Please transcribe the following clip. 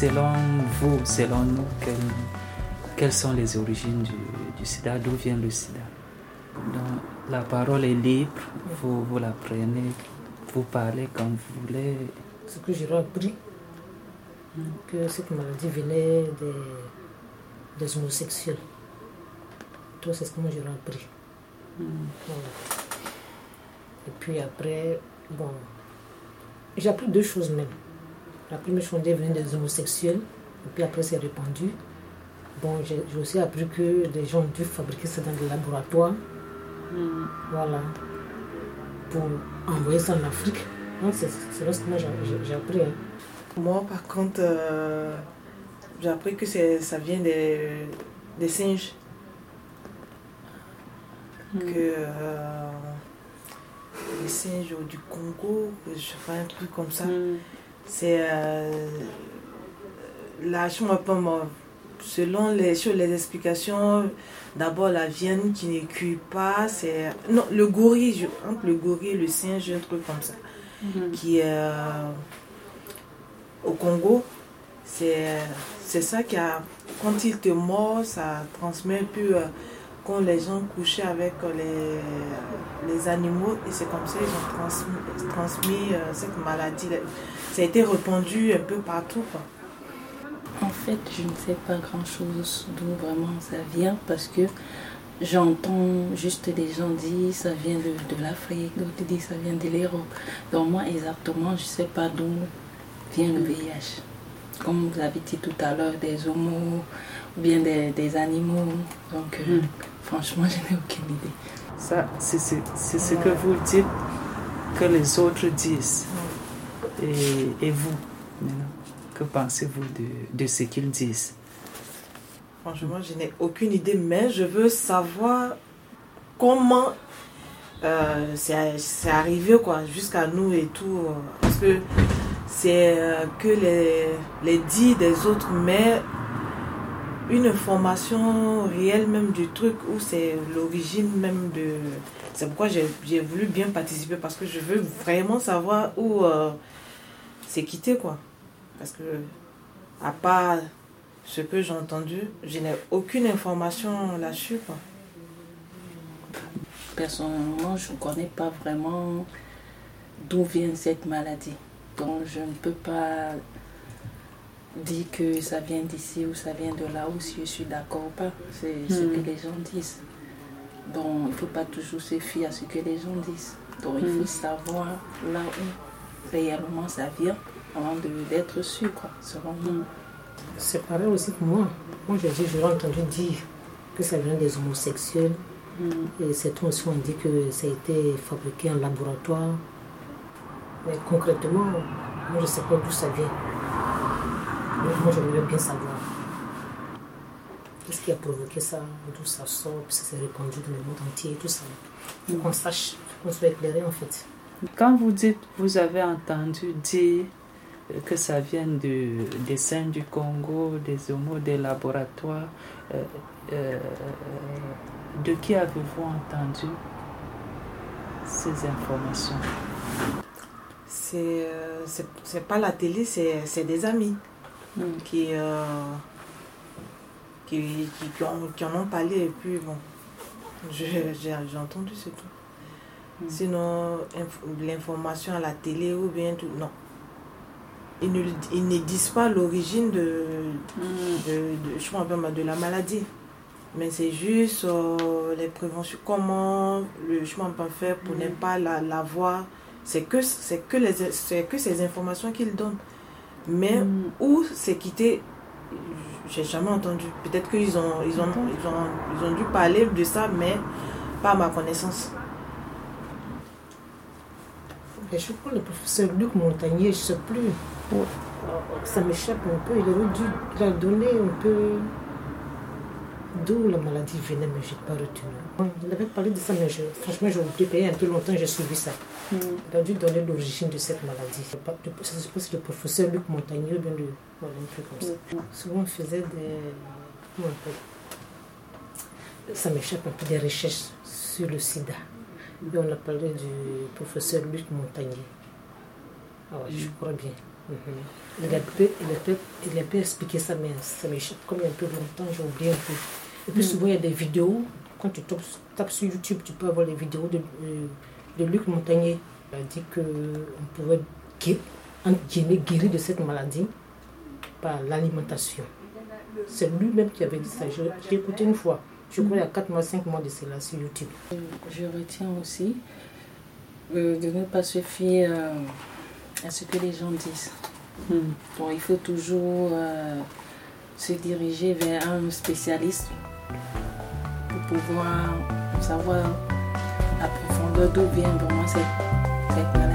selon vous, selon nous, quelles, sont les origines du, sida D'où vient le sida? Donc, La parole est libre, vous, vous la prenez, vous parlez comme vous voulez. Ce que j'ai appris, que cette maladie venait des, des homosexuels. Toi, c'est ce que moi j'ai appris. Et puis après, bon, j'ai appris deux choses même. La première chose, venait des homosexuels, et puis après, c'est répandu. Bon, j'ai aussi appris que les gens ont dû fabriquer ça dans des laboratoires. Hmm. Voilà. Pour envoyer ça en Afrique. C'est ce que moi j'ai appris. Hein. Moi, par contre, euh, j'ai appris que ça vient des, des singes. Hmm. Que euh, les singes du Congo, je fais un truc comme ça. Hmm. C'est euh, je me selon les, les explications, d'abord la viande qui ne cuit pas, c'est. Non, le gorille, entre le gorille le singe, un truc comme ça. Hmm. Qui est euh, au Congo, c'est ça qui a. Quand il te mord, ça transmet un peu quand les gens couchaient avec les, les animaux et c'est comme ça qu'ils ont transmis, euh, cette maladie. Ça a été répandu un peu partout. En fait, je ne sais pas grand-chose d'où vraiment ça vient parce que j'entends juste des gens dire ça vient de, de l'Afrique, d'autres disent ça vient de l'Europe. Donc moi exactement, je ne sais pas d'où vient le VIH. Comme vous avez dit tout à l'heure, des homos ou bien des, animaux. Donc euh, hmm. Franchement, je n'ai aucune idée. Ça, c'est ce que vous dites que les autres disent. Et, et vous, maintenant, que pensez-vous de, de ce qu'ils disent? Franchement, je n'ai aucune idée, mais je veux savoir comment euh, c'est arrivé quoi jusqu'à nous et tout. Parce que c'est euh, que les, les dits des autres, mais une information réelle même du truc où c'est l'origine même de... C'est pourquoi j'ai voulu bien participer parce que je veux vraiment savoir où euh, c'est quitté quoi. Parce que à part ce que j'ai entendu, je n'ai aucune information là-dessus quoi. Personnellement, je ne connais pas vraiment d'où vient cette maladie. Donc je ne peux pas dit que ça vient d'ici ou ça vient de là ou si je suis d'accord ou pas. C'est ce que hmm. les gens disent. Donc il ne faut pas toujours se fier à ce que les gens disent. Donc il faut hmm. savoir là où réellement ça vient avant d'être sûr, quoi, selon moi. C'est pareil aussi pour moi. Moi j'ai entendu dire que ça vient des homosexuels. Hmm. Et certains aussi dit que ça a été fabriqué en laboratoire. Mais concrètement, moi je ne sais pas d'où ça vient. Moi, j'aimerais bien savoir qu'est-ce qui a provoqué ça, d'où ça sort, puis ça s'est répandu dans le monde entier, tout ça. Faut qu'on sache, qu'on soit éclairé en fait. Quand vous dites, vous avez entendu dire que ça vient de, des saints du Congo, des homos, des laboratoires, euh, euh, de qui avez-vous entendu ces informations? C'est euh, c'est pas la télé, c'est des amis. Mm. qui, euh, qui, qui, en ont parlé et puis bon, j'ai entendu c'est tout. Mm. Sinon, l'information à la télé ou bien tout, non. Ils ne, ils ne disent pas l'origine de, mm. de, je de la maladie. Mais c'est juste euh, les préventions, comment le chemin peut faire pour ne pas l'avoir. La, c'est que, que, les, que ces informations qu'ils donnent. Mais mm. où c'est quitté, j'ai jamais entendu. Peut-être qu'ils ont, ils ont, ils ont, ils ont dû parler de ça, mais pas à ma connaissance. je crois le professeur Luc Montagnier, je ne sais plus. Ça m'échappe un peu. Il aurait dû il a donné un peu d'où la maladie venait, mais je n'ai pas retenu. Il avait parlé de ça, mais je, franchement, j'ai oublié. un peu longtemps, j'ai suivi ça. Hmm. Il a dû donner l'origine de cette maladie. Je sais pas si le professeur Luc Montagnier, bien le, voilà, un peu comme ça. Hmm. Souvent, on faisait des. Comment on Ça m'échappe un peu des recherches sur le sida. Et on a parlé du professeur Luc Montagnier. Ah ouais, je crois bien. Il, a pu, il, a il a pu expliquer ça, mais ça m'échappe comme il y a un peu longtemps, j'ai oublié un peu. Et puis souvent, il y a des vidéos. Quand tu tapes, sur YouTube, tu peux avoir les vidéos de, euh, de Luc Montagnier. Il a dit qu'on pouvait guérir de cette maladie par l'alimentation. C'est lui-même qui avait dit ça. J'ai écouté une fois. Je crois qu'il y a 4 mois, 5 mois de cela sur YouTube. Je retiens aussi euh, de ne pas se fier euh, à ce que les gens disent. Hmm. Bon, il faut toujours euh, se diriger vers un spécialiste pour pouvoir savoir à profondeur d'où vient vraiment cette, cette.